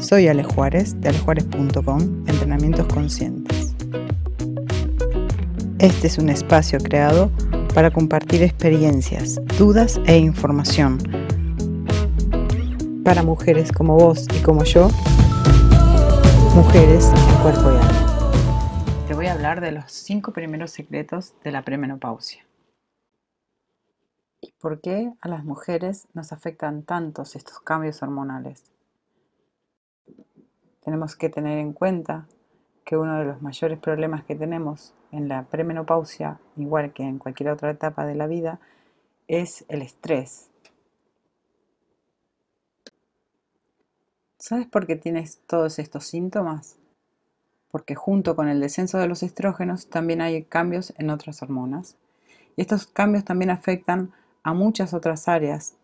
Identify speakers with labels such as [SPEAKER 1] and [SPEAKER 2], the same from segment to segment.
[SPEAKER 1] Soy Ale Juárez de alejuárez.com, Entrenamientos Conscientes. Este es un espacio creado para compartir experiencias, dudas e información para mujeres como vos y como yo, mujeres en cuerpo y alma. Te voy a hablar de los cinco primeros secretos de la premenopausia. ¿Y por qué a las mujeres nos afectan tantos estos cambios hormonales? Tenemos que tener en cuenta que uno de los mayores problemas que tenemos en la premenopausia, igual que en cualquier otra etapa de la vida, es el estrés. ¿Sabes por qué tienes todos estos síntomas? Porque junto con el descenso de los estrógenos también hay cambios en otras hormonas. Y estos cambios también afectan a muchas otras áreas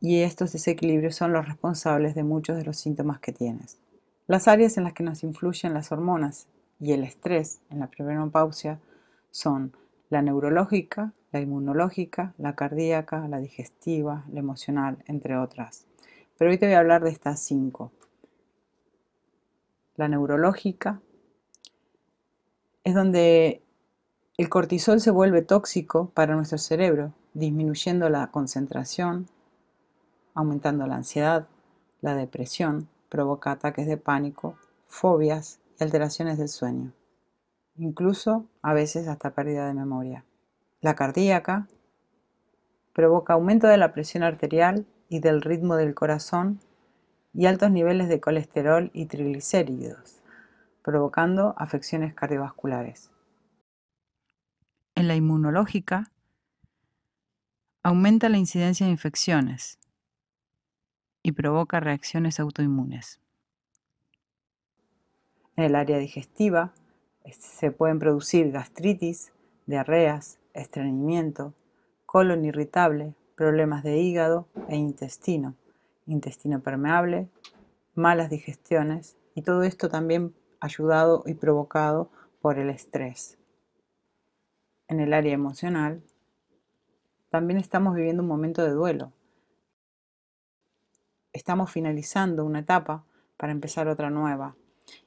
[SPEAKER 1] y estos desequilibrios son los responsables de muchos de los síntomas que tienes. Las áreas en las que nos influyen las hormonas y el estrés en la premenopausia son la neurológica, la inmunológica, la cardíaca, la digestiva, la emocional, entre otras. Pero hoy te voy a hablar de estas cinco. La neurológica es donde el cortisol se vuelve tóxico para nuestro cerebro, disminuyendo la concentración, aumentando la ansiedad, la depresión, provoca ataques de pánico, fobias y alteraciones del sueño, incluso a veces hasta pérdida de memoria. La cardíaca provoca aumento de la presión arterial y del ritmo del corazón y altos niveles de colesterol y triglicéridos, provocando afecciones cardiovasculares. En la inmunológica, aumenta la incidencia de infecciones, y provoca reacciones autoinmunes. En el área digestiva se pueden producir gastritis, diarreas, estreñimiento, colon irritable, problemas de hígado e intestino, intestino permeable, malas digestiones y todo esto también ayudado y provocado por el estrés. En el área emocional también estamos viviendo un momento de duelo, estamos finalizando una etapa para empezar otra nueva.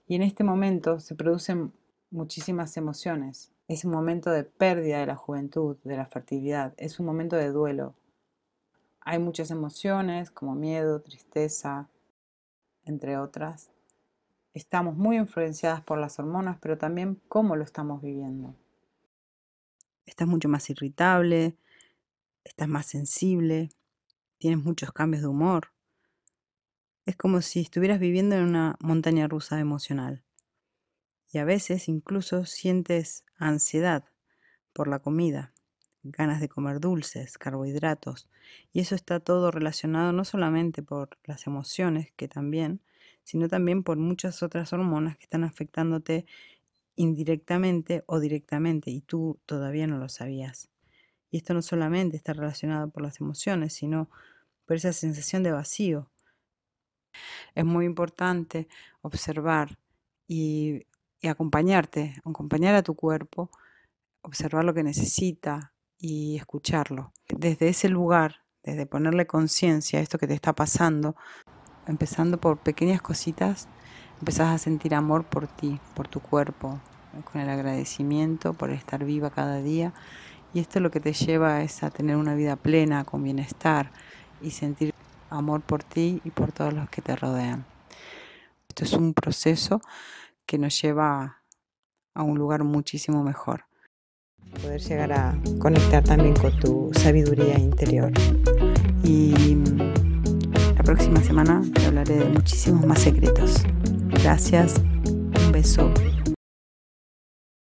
[SPEAKER 1] Y en este momento se producen muchísimas emociones. Es un momento de pérdida de la juventud, de la fertilidad. Es un momento de duelo. Hay muchas emociones como miedo, tristeza, entre otras. Estamos muy influenciadas por las hormonas, pero también cómo lo estamos viviendo. Estás mucho más irritable, estás más sensible, tienes muchos cambios de humor, es como si estuvieras viviendo en una montaña rusa emocional. Y a veces incluso sientes ansiedad por la comida, ganas de comer dulces, carbohidratos. Y eso está todo relacionado no solamente por las emociones, que también, sino también por muchas otras hormonas que están afectándote indirectamente o directamente y tú todavía no lo sabías. Y esto no solamente está relacionado por las emociones, sino por esa sensación de vacío, es muy importante observar y, acompañarte, acompañar a tu cuerpo, observar lo que necesita y escucharlo. Desde ese lugar, desde ponerle conciencia a esto que te está pasando, empezando por pequeñas cositas, empezás a sentir amor por ti, por tu cuerpo, con el agradecimiento por estar viva cada día. Y esto lo que te lleva es a tener una vida plena, con bienestar y sentir amor por ti y por todos los que te rodean. Esto es un proceso que nos lleva a un lugar muchísimo mejor. Poder llegar a conectar también con tu sabiduría interior. Y la próxima semana te hablaré de muchísimos más secretos. Gracias, un beso